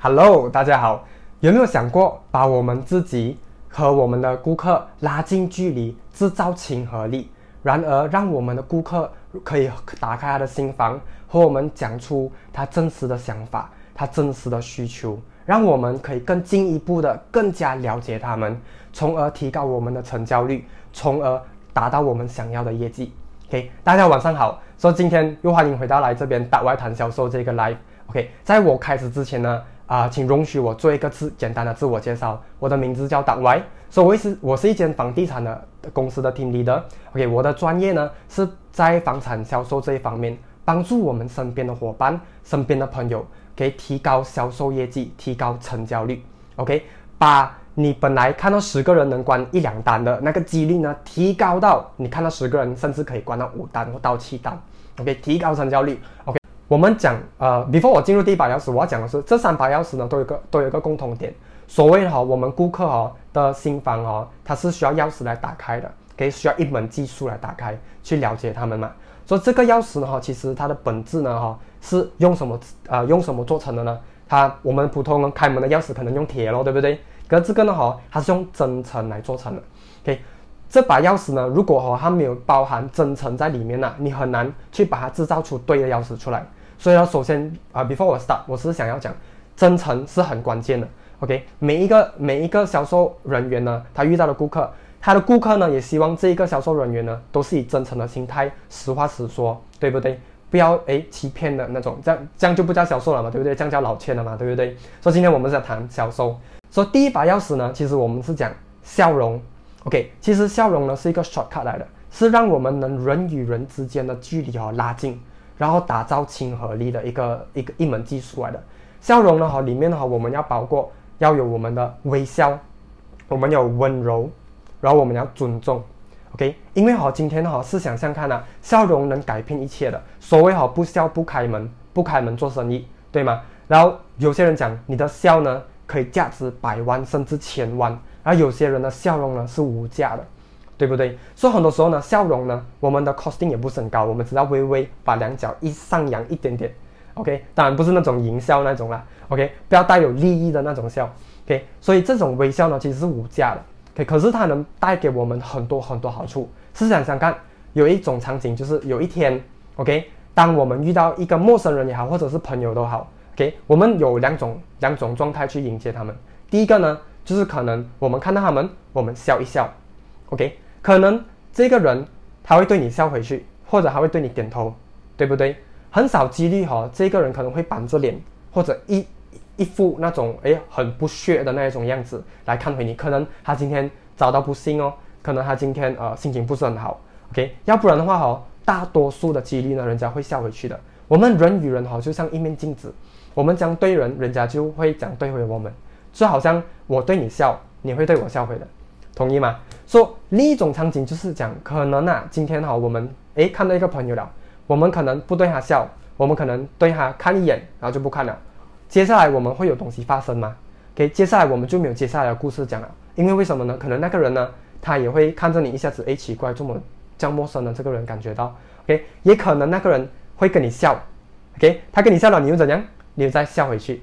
Hello，大家好，有没有想过把我们自己和我们的顾客拉近距离，制造亲和力，然而让我们的顾客可以打开他的心房，和我们讲出他真实的想法，他真实的需求，让我们可以更进一步的更加了解他们，从而提高我们的成交率，从而达到我们想要的业绩。OK，大家晚上好，所以今天又欢迎回到来这边打外谈销售这个 live。OK，在我开始之前呢。啊，请容许我做一个自简单的自我介绍。我的名字叫 Duck Y，所以我是我是一间房地产的公司的 team leader。OK，我的专业呢是在房产销售这一方面，帮助我们身边的伙伴、身边的朋友，可以提高销售业绩，提高成交率。OK，把你本来看到十个人能关一两单的那个几率呢，提高到你看到十个人甚至可以关到五单或到七单。OK，提高成交率。OK。我们讲，呃，before 我进入第一把钥匙，我要讲的是这三把钥匙呢，都有个都有一个共同点。所谓哈，我们顾客哈的心房哦，它是需要钥匙来打开的，可以需要一门技术来打开，去了解他们嘛。所以这个钥匙呢哈，其实它的本质呢哈，是用什么呃用什么做成的呢？它我们普通人开门的钥匙可能用铁咯，对不对？可是这个呢哈，它是用真诚来做成的。OK。这把钥匙呢，如果哈它没有包含真诚在里面呢，你很难去把它制造出对的钥匙出来。所以呢，首先啊，before 我 start，我是想要讲，真诚是很关键的。OK，每一个每一个销售人员呢，他遇到的顾客，他的顾客呢，也希望这一个销售人员呢，都是以真诚的心态，实话实说，对不对？不要诶欺骗的那种，这样这样就不叫销售了嘛，对不对？这样叫老千了嘛，对不对？所以今天我们在谈销售。所以第一把钥匙呢，其实我们是讲笑容。OK，其实笑容呢是一个 shortcut 来的，是让我们能人与人之间的距离哦拉近。然后打造亲和力的一个一个一门技术来的笑容呢哈，里面呢哈我们要包括要有我们的微笑，我们有温柔，然后我们要尊重，OK？因为哈今天哈是想象看啊，笑容能改变一切的。所谓哈不笑不开门，不开门做生意，对吗？然后有些人讲你的笑呢可以价值百万甚至千万，而有些人的笑容呢是无价的。对不对？所以很多时候呢，笑容呢，我们的 costing 也不是很高，我们只要微微把两脚一上扬一点点，OK，当然不是那种营销那种啦，OK，不要带有利益的那种笑，OK，所以这种微笑呢，其实是无价的，OK，可是它能带给我们很多很多好处。试想想看，有一种场景就是有一天，OK，当我们遇到一个陌生人也好，或者是朋友都好，OK，我们有两种两种状态去迎接他们。第一个呢，就是可能我们看到他们，我们笑一笑，OK。可能这个人他会对你笑回去，或者他会对你点头，对不对？很少几率哈，这个人可能会板着脸，或者一一副那种哎很不屑的那一种样子来看回你。可能他今天遭到不幸哦，可能他今天呃心情不是很好，OK？要不然的话哈，大多数的几率呢，人家会笑回去的。我们人与人哈，就像一面镜子，我们将对人，人家就会讲对回我们，就好像我对你笑，你会对我笑回的。同意吗？说另一种场景就是讲，可能啊，今天哈，我们诶看到一个朋友了，我们可能不对他笑，我们可能对他看一眼，然后就不看了。接下来我们会有东西发生吗？OK，接下来我们就没有接下来的故事讲了，因为为什么呢？可能那个人呢，他也会看着你一下子诶奇怪，这么这样陌生的这个人感觉到，OK，也可能那个人会跟你笑，OK，他跟你笑了，你又怎样？你又再笑回去，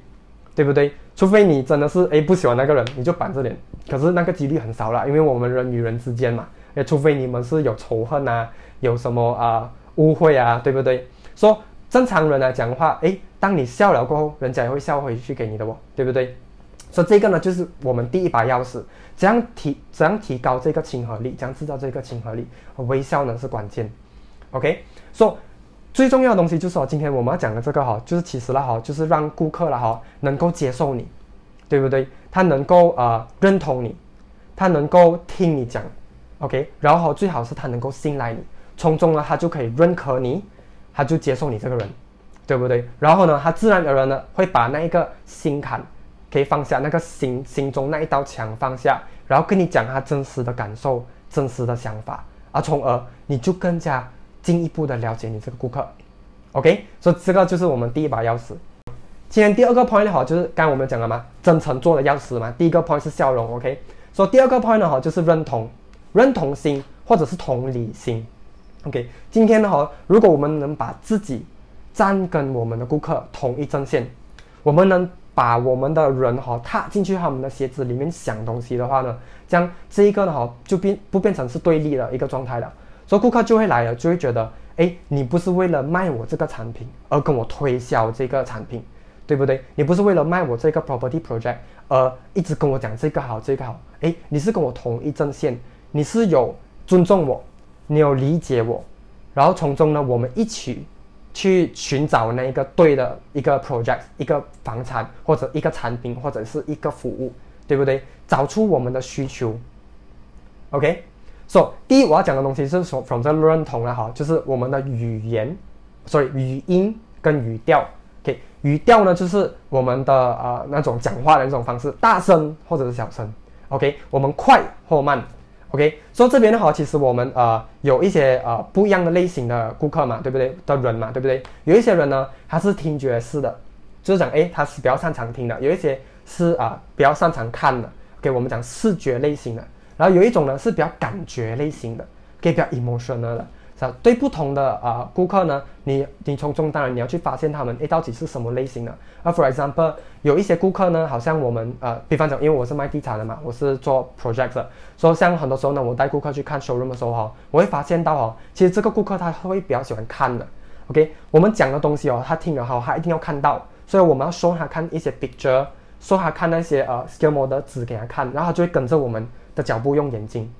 对不对？除非你真的是诶不喜欢那个人，你就板着脸。可是那个几率很少了，因为我们人与人之间嘛，诶，除非你们是有仇恨啊，有什么啊误会啊，对不对？说正常人来讲的话，诶，当你笑了过后，人家也会笑回去给你的哦，对不对？所以这个呢，就是我们第一把钥匙，怎样提怎样提高这个亲和力，怎样制造这个亲和力，微笑呢是关键。OK，说最重要的东西就是说，今天我们要讲的这个哈，就是其实了哈，就是让顾客了哈能够接受你。对不对？他能够呃认同你，他能够听你讲，OK，然后最好是他能够信赖你，从中呢他就可以认可你，他就接受你这个人，对不对？然后呢，他自然而然呢会把那一个心坎可以放下，那个心心中那一道墙放下，然后跟你讲他真实的感受、真实的想法，而从而你就更加进一步的了解你这个顾客，OK，所以这个就是我们第一把钥匙。今天第二个 point 呢，哈，就是刚刚我们讲了嘛，真诚做的钥匙嘛。第一个 point 是笑容，OK。所以第二个 point 呢，哈，就是认同、认同心或者是同理心，OK。今天呢，哈，如果我们能把自己站跟我们的顾客同一阵线，我们能把我们的人哈踏进去他们的鞋子里面想东西的话呢，这样这一个呢哈就变不变成是对立的一个状态了，所以顾客就会来了，就会觉得，哎，你不是为了卖我这个产品而跟我推销这个产品，对不对？你不是为了卖我这个 property project 而一直跟我讲这个好这个好，哎，你是跟我同一阵线，你是有尊重我，你有理解我，然后从中呢我们一起。去寻找那一个对的一个 project，一个房产或者一个产品或者是一个服务，对不对？找出我们的需求，OK。So 第一我要讲的东西是从 from 这认同了哈，就是我们的语言，所以语音跟语调。OK，语调呢就是我们的呃那种讲话的那种方式，大声或者是小声。OK，我们快或慢。OK，所以这边的话，其实我们呃有一些呃不一样的类型的顾客嘛，对不对？的人嘛，对不对？有一些人呢，他是听觉式的，就是讲诶，他是比较擅长听的；有一些是啊比较擅长看的。OK，我们讲视觉类型的，然后有一种呢是比较感觉类型的，可以比较 emotional 的。是对不同的啊顾客呢，你你从中当然你要去发现他们诶到底是什么类型的。而 for example，有一些顾客呢，好像我们呃，比方讲，因为我是卖地产的嘛，我是做 project 的，所以像很多时候呢，我带顾客去看 showroom 的时候哈，我会发现到哦，其实这个顾客他会比较喜欢看的。OK，我们讲的东西哦，他听了哈，他一定要看到，所以我们要 show 他看一些 picture，show 他看那些呃 scale model 纸给他看，然后他就会跟着我们的脚步用眼睛。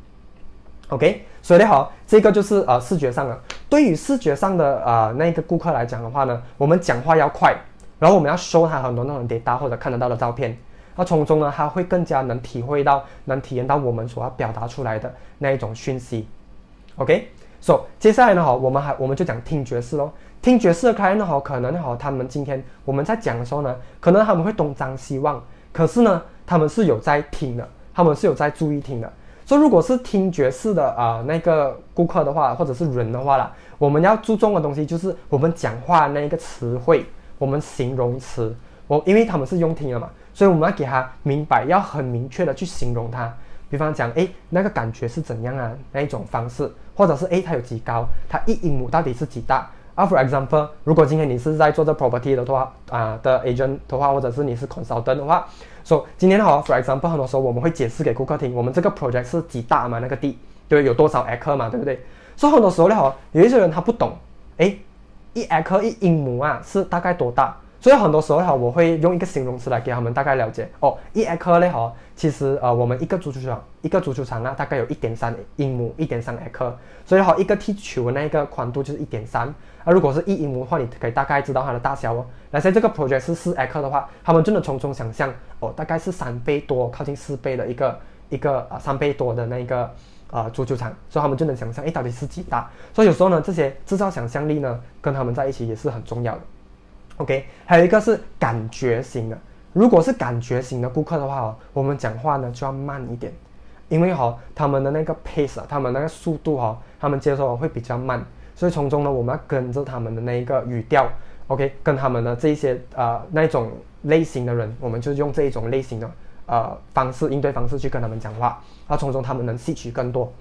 OK，所以呢，好，这个就是呃视觉上的。对于视觉上的呃那个顾客来讲的话呢，我们讲话要快，然后我们要收他很多那种 data 或者看得到的照片，那从中呢，他会更加能体会到、能体验到我们所要表达出来的那一种讯息。OK，so 接下来呢，好，我们还我们就讲听觉式喽。听觉式的客人呢，好，可能好，他们今天我们在讲的时候呢，可能他们会东张西望，可是呢，他们是有在听的，他们是有在注意听的。说如果是听觉式的啊那个顾客的话，或者是人的话啦，我们要注重的东西就是我们讲话那一个词汇，我们形容词，我因为他们是用听的嘛，所以我们要给他明白，要很明确的去形容它。比方讲，哎，那个感觉是怎样啊？那一种方式，或者是哎，它有几高？它一英亩到底是几大？啊，for example，如果今天你是在做这 property 的话，啊的 agent 的话，或者是你是 consultant 的话，说今天的话，for example，很多时候我们会解释给顾客听，我们这个 project 是几大嘛，那个地，对，有多少 acre 嘛，对不对？所以很多时候呢，哈，有一些人他不懂，诶，一 acre 一英亩啊，是大概多大？所以很多时候哈，我会用一个形容词来给他们大概了解哦。一 acre 呢哈，其实呃，我们一个足球场，一个足球场呢，大概有一点三英亩，一点三 acre。所以哈，一个踢球的那个宽度就是一点三。那如果是一英亩的话，你可以大概知道它的大小哦。那在这个 project 是四 acre 的话，他们真的从中想象哦，大概是三倍多，靠近四倍的一个一个啊三倍多的那个啊足球场，所以他们就能想象，哎，到底是几大？所以有时候呢，这些制造想象力呢，跟他们在一起也是很重要的。OK，还有一个是感觉型的。如果是感觉型的顾客的话哦，我们讲话呢就要慢一点，因为哈他们的那个 pace 啊，他们那个速度哈，他们接受会比较慢，所以从中呢我们要跟着他们的那一个语调，OK，跟他们的这一些呃那一种类型的人，我们就用这一种类型的呃方式应对方式去跟他们讲话，然后从中他们能吸取更多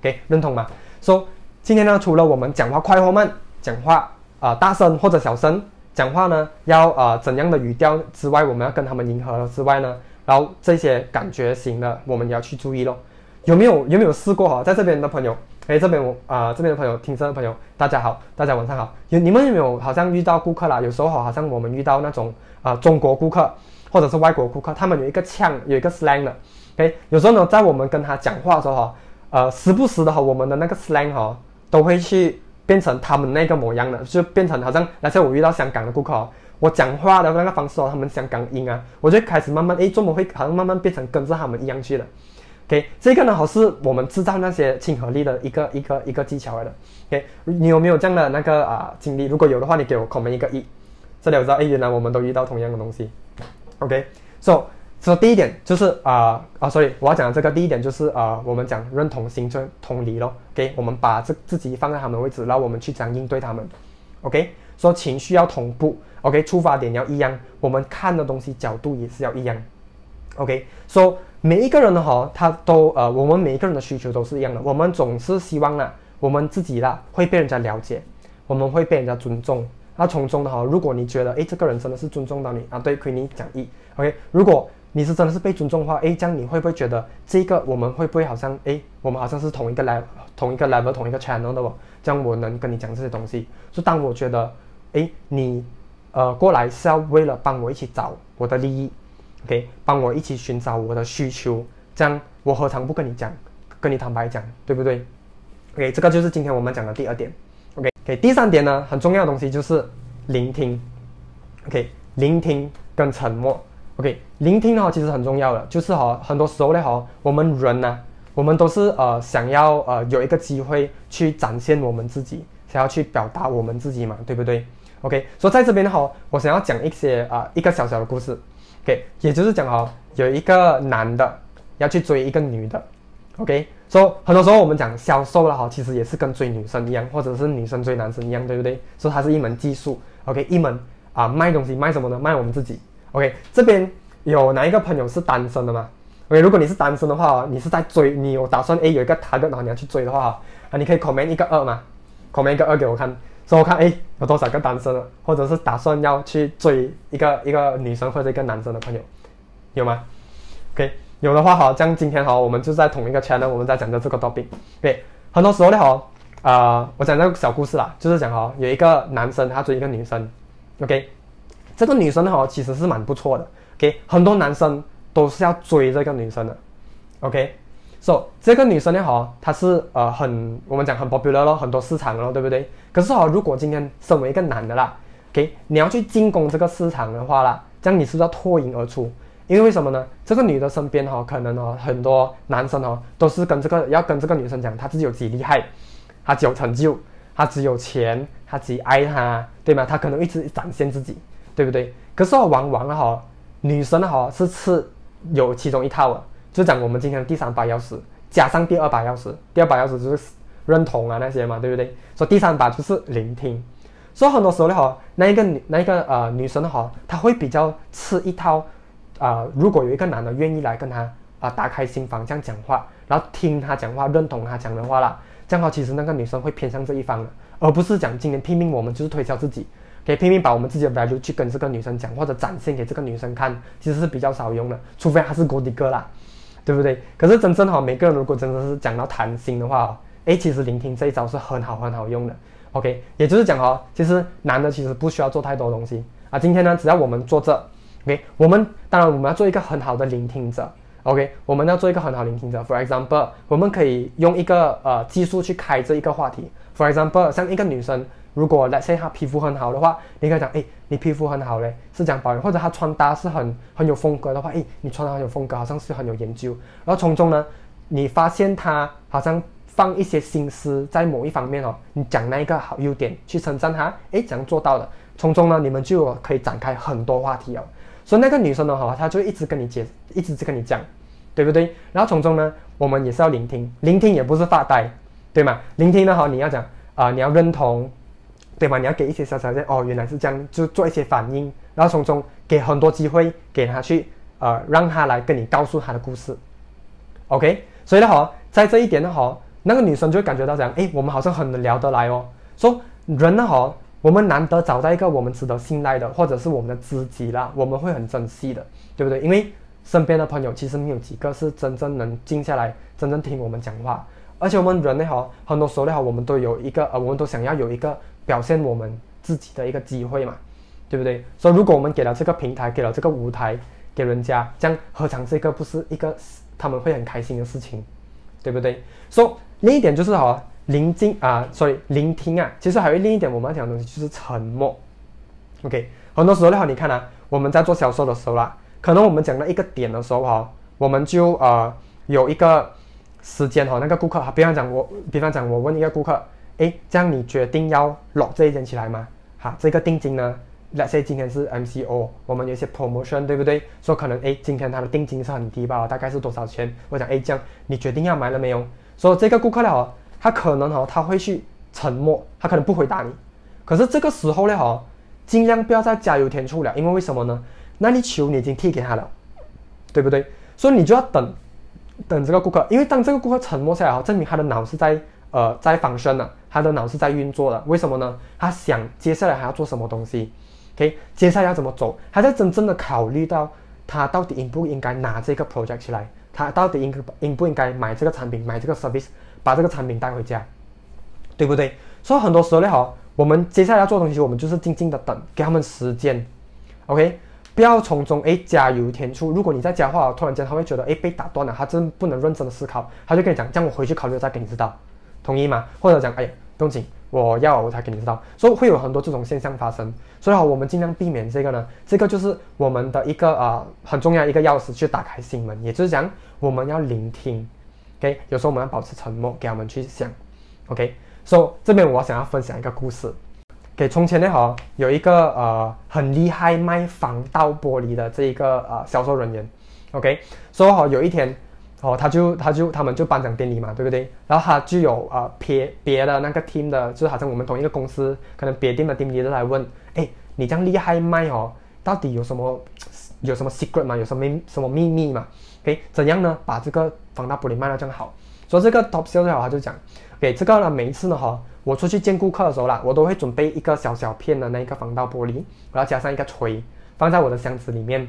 ，OK，认同吗？说今天呢除了我们讲话快或慢，讲话啊大声或者小声。讲话呢，要呃怎样的语调之外，我们要跟他们迎合之外呢，然后这些感觉型的，我们也要去注意咯。有没有有没有试过哈？在这边的朋友，哎，这边我啊这边的朋友，听声的朋友，大家好，大家晚上好。有你们有没有好像遇到顾客啦？有时候好像我们遇到那种啊中国顾客或者是外国顾客，他们有一个腔，有一个 slang 的。OK，有时候呢，在我们跟他讲话的时候哈，呃，时不时的哈，我们的那个 slang 哈，都会去。变成他们那个模样的，就变成好像那些我遇到香港的顾客，我讲话的那个方式哦，他们香港音啊，我就开始慢慢诶，怎么会好像慢慢变成跟着他们一样去了？OK，这个呢好是我们制造那些亲和力的一个一个一个技巧来的。OK，你有没有这样的那个啊经历？如果有的话，你给我 comment 一个一，这里我知道诶，原来我们都遇到同样的东西。OK，so。说第一点就是啊啊，所以我要讲的这个第一点就是啊，我们讲认同心就同理咯。OK，我们把这自己放在他们的位置，然后我们去讲应对他们。OK，说情绪要同步。OK，出发点要一样，我们看的东西角度也是要一样。OK，说每一个人的哈，他都呃，我们每一个人的需求都是一样的。我们总是希望呢，我们自己啦会被人家了解，我们会被人家尊重，那从中的哈，如果你觉得诶这个人真的是尊重到你啊，对，亏你讲义，OK，如果你是真的是被尊重的话，诶，这样你会不会觉得这个我们会不会好像诶，我们好像是同一个 level 同一个 level 同一个 channel 的哦，这样我能跟你讲这些东西，就当我觉得诶你呃过来是要为了帮我一起找我的利益，OK，帮我一起寻找我的需求，这样我何尝不跟你讲，跟你坦白讲，对不对？OK，这个就是今天我们讲的第二点。OK，第三点呢，很重要的东西就是聆听。OK，聆听跟沉默。OK，聆听呢其实很重要的，就是哈，很多时候呢哈，我们人呢，我们都是呃想要呃有一个机会去展现我们自己，想要去表达我们自己嘛，对不对？OK，所以在这边哈，我想要讲一些啊一个小小的故事。OK，也就是讲哈，有一个男的要去追一个女的。OK。说很多时候我们讲销售了哈，其实也是跟追女生一样，或者是女生追男生一样，对不对？所以它是一门技术，OK，一门啊卖东西卖什么呢？卖我们自己，OK。这边有哪一个朋友是单身的吗？OK，如果你是单身的话，你是在追，你有打算诶有一个他的，然后你要去追的话啊，你可以 comment 一个二嘛，comment 一个二给我看，说我看诶有多少个单身的，或者是打算要去追一个一个女生或者一个男生的朋友，有吗？OK。有的话好，像今天哈，我们就在同一个 channel，我们在讲的这个 topic。对，很多时候呢好，啊，我讲这个小故事啦，就是讲哈，有一个男生他追一个女生，OK，这个女生哈其实是蛮不错的，OK，很多男生都是要追这个女生的，OK，so 这个女生呢哈，她是呃很我们讲很 popular 咯，很多市场咯，对不对？可是哈，如果今天身为一个男的啦，OK，你要去进攻这个市场的话啦，这样你是不是要脱颖而出？因为为什么呢？这个女的身边哈，可能哦很多男生哦都是跟这个要跟这个女生讲，她自己有几厉害，她只有成就，她只有钱，她只爱她，对吗？她可能一直展现自己，对不对？可是哦，往往哈，女生哈是吃有其中一套的，就讲我们今天第三把钥匙加上第二把钥匙，第二把钥匙就是认同啊那些嘛，对不对？所以第三把就是聆听。所以很多时候呢哈，那一个女那一个呃女生哈，她会比较吃一套。啊，如果有一个男的愿意来跟她啊打开心房这样讲话，然后听他讲话，认同他讲的话啦，这样的话其实那个女生会偏向这一方的，而不是讲今天拼命我们就是推销自己，可以拼命把我们自己的 value 去跟这个女生讲，或者展现给这个女生看，其实是比较少用的，除非他是国迪哥啦，对不对？可是真正哈，每个人如果真的是讲到谈心的话，诶，其实聆听这一招是很好很好用的，OK，也就是讲哈，其实男的其实不需要做太多东西啊，今天呢，只要我们坐这。OK，我们当然我们要做一个很好的聆听者。OK，我们要做一个很好聆听者。For example，我们可以用一个呃技术去开这一个话题。For example，像一个女生，如果 Let's say 她皮肤很好的话，你可以讲，哎，你皮肤很好嘞，是讲保养，或者她穿搭是很很有风格的话，哎，你穿搭很有风格，好像是很有研究。然后从中呢，你发现她好像放一些心思在某一方面哦，你讲那一个好优点去称赞她，哎，怎样做到的？从中呢，你们就可以展开很多话题哦。所以那个女生的话，她就一直跟你解，一直在跟你讲，对不对？然后从中呢，我们也是要聆听，聆听也不是发呆，对吗？聆听的话，你要讲啊，你要认同，对吗？你要给一些小小的哦，原来是这样，就做一些反应，然后从中给很多机会给他去，呃，让他来跟你告诉他的故事，OK？所以的话，在这一点的话，那个女生就会感觉到讲，哎，我们好像很聊得来哦。说人呢，好。我们难得找到一个我们值得信赖的，或者是我们的知己啦，我们会很珍惜的，对不对？因为身边的朋友其实没有几个是真正能静下来，真正听我们讲话。而且我们人呢，哈，很多时候呢，哈，我们都有一个呃，我们都想要有一个表现我们自己的一个机会嘛，对不对？所以如果我们给了这个平台，给了这个舞台给人家，这样何尝这个不是一个他们会很开心的事情，对不对？所以另一点就是哈。聆听啊，所以聆听啊，其实还有另一点我们要讲的东西就是沉默。OK，很多时候的话，你看啊，我们在做销售的时候啦，可能我们讲到一个点的时候哈，我们就呃有一个时间哈，那个顾客哈，比方讲我，比方讲我问一个顾客，诶，这样你决定要落这一件起来吗？哈，这个定金呢，Let's say 今天是 MCO，我们有一些 promotion，对不对？说可能诶，今天它的定金是很低吧，大概是多少钱？我讲诶，这样你决定要买了没有？所以这个顾客了。他可能哈，他会去沉默，他可能不回答你。可是这个时候呢哈，尽量不要再加油添醋了，因为为什么呢？那你球你已经踢给他了，对不对？所以你就要等，等这个顾客，因为当这个顾客沉默下来哈，证明他的脑是在呃在仿生了，他的脑是在运作的。为什么呢？他想接下来还要做什么东西？OK，接下来要怎么走？他在真正的考虑到他到底应不应该拿这个 project 起来，他到底应应不应该买这个产品，买这个 service，把这个产品带回家，对不对？所以很多时候呢，哈，我们接下来要做东西，我们就是静静的等，给他们时间，OK。不要从中哎加油添醋。如果你在加话，突然间他会觉得哎被打断了，他真不能认真的思考，他就跟你讲，样我回去考虑再给你知道，同意吗？或者讲哎不用紧，我要我才给你知道。所以会有很多这种现象发生。所以好，我们尽量避免这个呢，这个就是我们的一个啊很重要一个钥匙，去打开心门。也就是讲，我们要聆听，OK，有时候我们要保持沉默，给他们去想，OK。所以这边我想要分享一个故事。给从前呢哈，有一个呃很厉害卖防盗玻璃的这一个呃销售人员，OK，所以哈有一天，哦他就他就他们就颁奖典礼嘛，对不对？然后他就有呃别别的那个 team 的，就好像我们同一个公司，可能别 team 的 team 的来问，哎，你这样厉害卖哦，到底有什么有什么 secret 吗？有什么什么秘密嘛？OK，怎样呢？把这个防盗玻璃卖得这样好？所以这个 top sales 他就讲，给这个呢每一次呢哈。我出去见顾客的时候啦，我都会准备一个小小片的那个防盗玻璃，我要加上一个锤，放在我的箱子里面。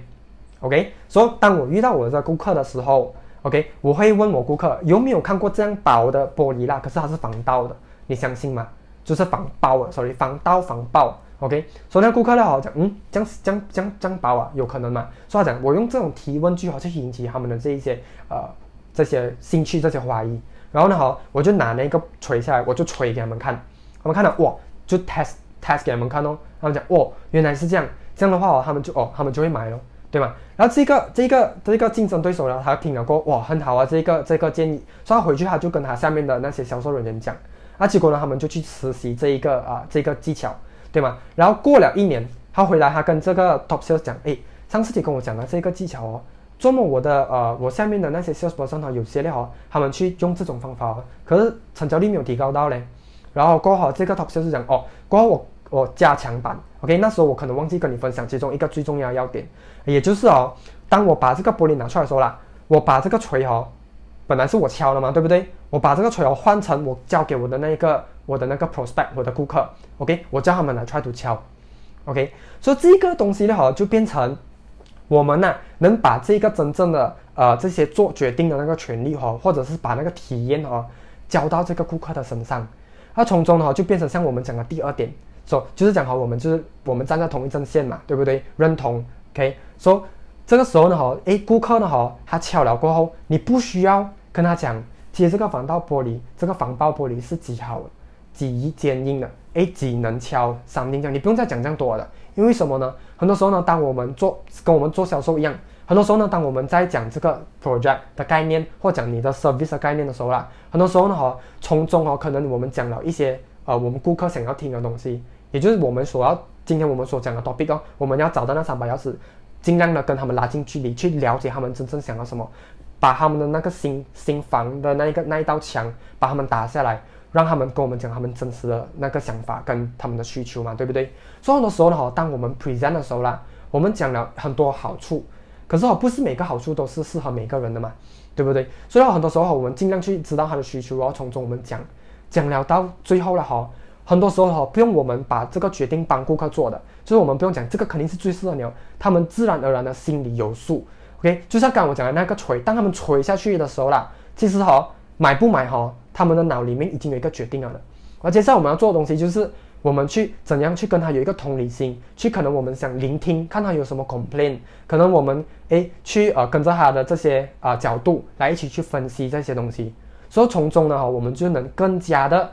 OK，所以当我遇到我的顾客的时候，OK，我会问我顾客有没有看过这样薄的玻璃啦？可是它是防盗的，你相信吗？就是防爆，sorry，防盗防爆。OK，所以那顾客呢，好讲，嗯，这样这样这样这样薄啊，有可能吗？所以他讲，我用这种提问句好去引起他们的这一些呃这些兴趣，这些怀疑。然后呢，好，我就拿那个锤下来，我就锤给他们看，他们看到哇，就 test test 给他们看哦，他们讲哦，原来是这样，这样的话哦，他们就哦，他们就会买咯，对吗？然后这个这个这个竞争对手呢，他听了过哇，很好啊，这个这个建议，所以他回去他就跟他下面的那些销售人员讲，啊，结果呢，他们就去实习这一个啊这个技巧，对吗？然后过了一年，他回来，他跟这个 top sales 讲，哎，上次你跟我讲的这个技巧哦。做么我的呃，我下面的那些 salesperson 哈，有些咧哈，他们去用这种方法哦，可是成交率没有提高到嘞。然后过后这个 top sales 讲哦，过后我我加强版，OK，那时候我可能忘记跟你分享其中一个最重要的要点，也就是哦，当我把这个玻璃拿出来的时候啦，我把这个锤哦，本来是我敲的嘛，对不对？我把这个锤哦换成我交给我的那一个我的那个 prospect 我的顾客，OK，我叫他们来 try to 敲，OK，所以这个东西呢哈就变成。我们呢，能把这个真正的呃这些做决定的那个权利哈，或者是把那个体验哈，交到这个顾客的身上，那从中呢就变成像我们讲的第二点，说就是讲哈，我们就是我们站在同一阵线嘛，对不对？认同，OK，说这个时候呢哈，诶，顾客呢哈，他敲了过后，你不需要跟他讲，接这个防盗玻璃，这个防爆玻璃是极好的，极坚硬的，诶，几能敲三定这样，你不用再讲这样多了。因为什么呢？很多时候呢，当我们做跟我们做销售一样，很多时候呢，当我们在讲这个 project 的概念或讲你的 service 的概念的时候啦，很多时候呢，哈，从中哦，可能我们讲了一些呃，我们顾客想要听的东西，也就是我们所要今天我们所讲的 topic 哦，我们要找到那三把钥匙，尽量的跟他们拉近距离，去了解他们真正想要什么，把他们的那个心心房的那一个那一道墙，把他们打下来。让他们跟我们讲他们真实的那个想法跟他们的需求嘛，对不对？所以很多时候呢，哈，当我们 present 的时候啦，我们讲了很多好处，可是哦，不是每个好处都是适合每个人的嘛，对不对？所以很多时候我们尽量去知道他的需求，然后从中我们讲，讲了到最后了哈，很多时候哈，不用我们把这个决定帮顾客做的，就是我们不用讲这个肯定是最适合你，他们自然而然的心里有数。OK，就像刚我讲的那个锤，当他们锤下去的时候啦，其实哈，买不买哈？他们的脑里面已经有一个决定了的，而接下来我们要做的东西就是我们去怎样去跟他有一个同理心，去可能我们想聆听，看他有什么 complain，可能我们诶去呃跟着他的这些啊角度来一起去分析这些东西，所以从中呢我们就能更加的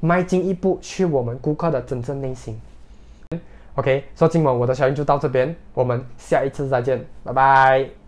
迈进一步去我们顾客的真正内心。OK，所以今晚我的小音就到这边，我们下一次再见，拜拜。